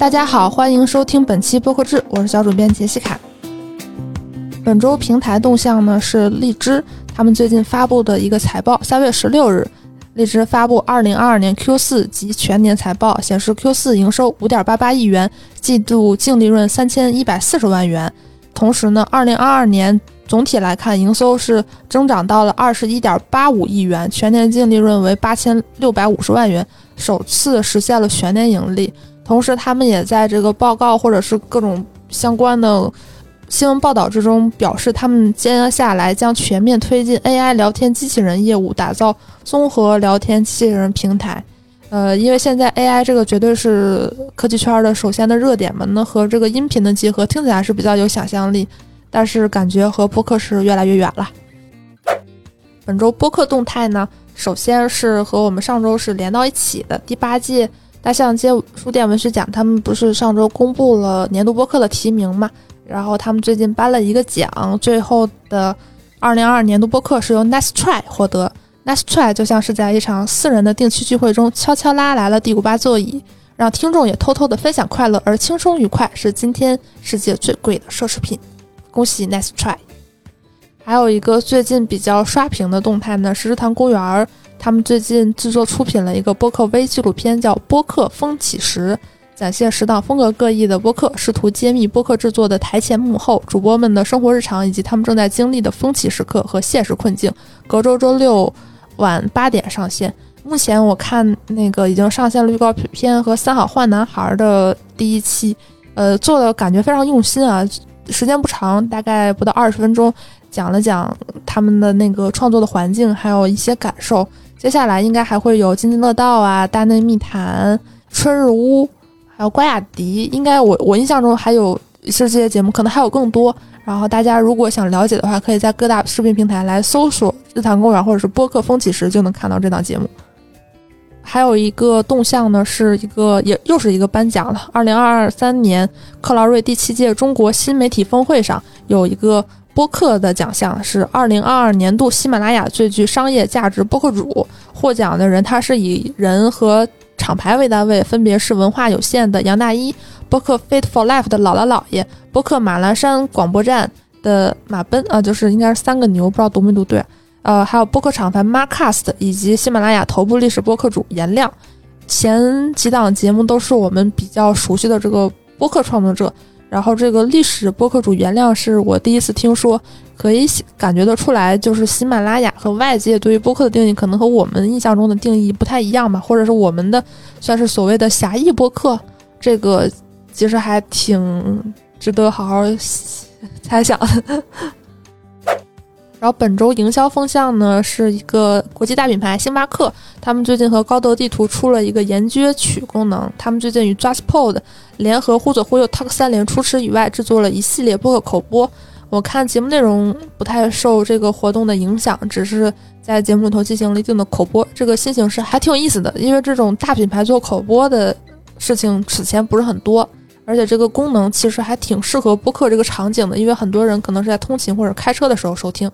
大家好，欢迎收听本期播客志，我是小主编杰西卡。本周平台动向呢是荔枝，他们最近发布的一个财报，三月十六日，荔枝发布二零二二年 Q 四及全年财报，显示 Q 四营收五点八八亿元，季度净利润三千一百四十万元。同时呢，二零二二年总体来看，营收是增长到了二十一点八五亿元，全年净利润为八千六百五十万元，首次实现了全年盈利。同时，他们也在这个报告或者是各种相关的新闻报道之中表示，他们接下来将全面推进 AI 聊天机器人业务，打造综合聊天机器人平台。呃，因为现在 AI 这个绝对是科技圈的首先的热点嘛，那和这个音频的结合听起来是比较有想象力，但是感觉和播客是越来越远了。本周播客动态呢，首先是和我们上周是连到一起的第八届。大象街书店文学奖，他们不是上周公布了年度播客的提名嘛？然后他们最近颁了一个奖，最后的二零二二年度播客是由 Nice Try 获得。Nice Try 就像是在一场私人的定期聚会中悄悄拉来了第五八座椅，让听众也偷偷的分享快乐，而轻松愉快是今天世界最贵的奢侈品。恭喜 Nice Try！还有一个最近比较刷屏的动态呢，是日坛公园。他们最近制作出品了一个播客微纪录片，叫《播客风起时》，展现十档风格各异的播客，试图揭秘播客制作的台前幕后，主播们的生活日常，以及他们正在经历的风起时刻和现实困境。隔周周六晚八点上线。目前我看那个已经上线了预告片和《三好坏男孩》的第一期，呃，做的感觉非常用心啊。时间不长，大概不到二十分钟，讲了讲他们的那个创作的环境，还有一些感受。接下来应该还会有津津乐道啊、大内密谈、春日屋，还有关雅迪。应该我我印象中还有是这些节目，可能还有更多。然后大家如果想了解的话，可以在各大视频平台来搜索“日坛公园”或者是播客风起时，就能看到这档节目。还有一个动向呢，是一个也又是一个颁奖了。二零二三年克劳瑞第七届中国新媒体峰会上有一个。播客的奖项是二零二二年度喜马拉雅最具商业价值播客主。获奖的人他是以人和厂牌为单位，分别是文化有限的杨大一、播客 Fit for Life 的姥姥姥爷、播客马栏山广播站的马奔啊，就是应该是三个牛，不知道读没读对。呃，还有播客厂牌 Marcast 以及喜马拉雅头部历史播客主颜亮。前几档节目都是我们比较熟悉的这个播客创作者。然后这个历史播客主原谅是我第一次听说，可以感觉得出来，就是喜马拉雅和外界对于播客的定义，可能和我们印象中的定义不太一样吧，或者是我们的算是所谓的狭义播客，这个其实还挺值得好好 猜想。然后本周营销风向呢，是一个国际大品牌星巴克，他们最近和高德地图出了一个研撅曲功能。他们最近与 JustPod 联合忽左忽右 Talk 三连出池以外，制作了一系列播客口播。我看节目内容不太受这个活动的影响，只是在节目里头进行了一定的口播。这个新形式还挺有意思的，因为这种大品牌做口播的事情此前不是很多，而且这个功能其实还挺适合播客这个场景的，因为很多人可能是在通勤或者开车的时候收听。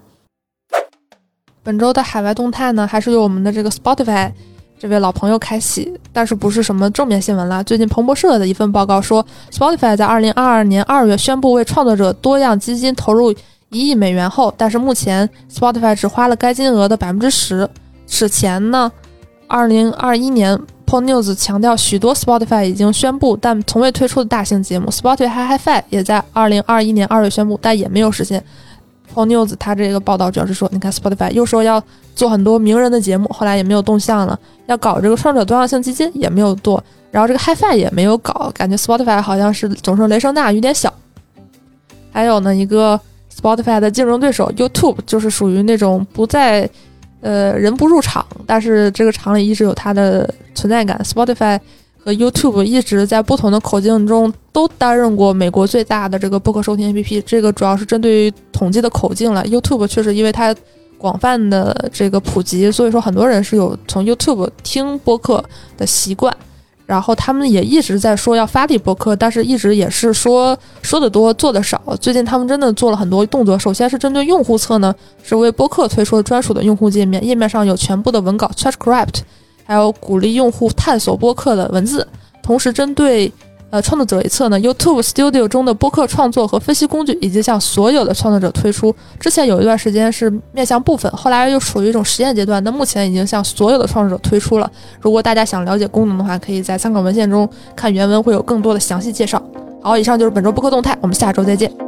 本周的海外动态呢，还是由我们的这个 Spotify 这位老朋友开启，但是不是什么正面新闻了。最近彭博社的一份报告说，Spotify 在二零二二年二月宣布为创作者多样基金投入一亿美元后，但是目前 Spotify 只花了该金额的百分之十。此前呢，二零二一年 p o News 强调，许多 Spotify 已经宣布但从未推出的大型节目，Spotify HiFi 也在二零二一年二月宣布，但也没有实现。P o News 他这个报道主要是说，你看 Spotify 又说要做很多名人的节目，后来也没有动向了；要搞这个创作者多样性基金也没有做，然后这个 HiFi 也没有搞，感觉 Spotify 好像是总是雷声大雨点小。还有呢，一个 Spotify 的竞争对手 YouTube 就是属于那种不在呃人不入场，但是这个场里一直有它的存在感。Spotify。YouTube 一直在不同的口径中都担任过美国最大的这个播客收听 APP，这个主要是针对于统计的口径了。YouTube 确实因为它广泛的这个普及，所以说很多人是有从 YouTube 听播客的习惯。然后他们也一直在说要发力播客，但是一直也是说说的多做的少。最近他们真的做了很多动作，首先是针对用户侧呢，是为播客推出了专属的用户界面，页面上有全部的文稿 transcript。还有鼓励用户探索播客的文字，同时针对呃，创作者一侧呢，YouTube Studio 中的播客创作和分析工具已经向所有的创作者推出。之前有一段时间是面向部分，后来又处于一种实验阶段。那目前已经向所有的创作者推出了。如果大家想了解功能的话，可以在参考文献中看原文，会有更多的详细介绍。好，以上就是本周播客动态，我们下周再见。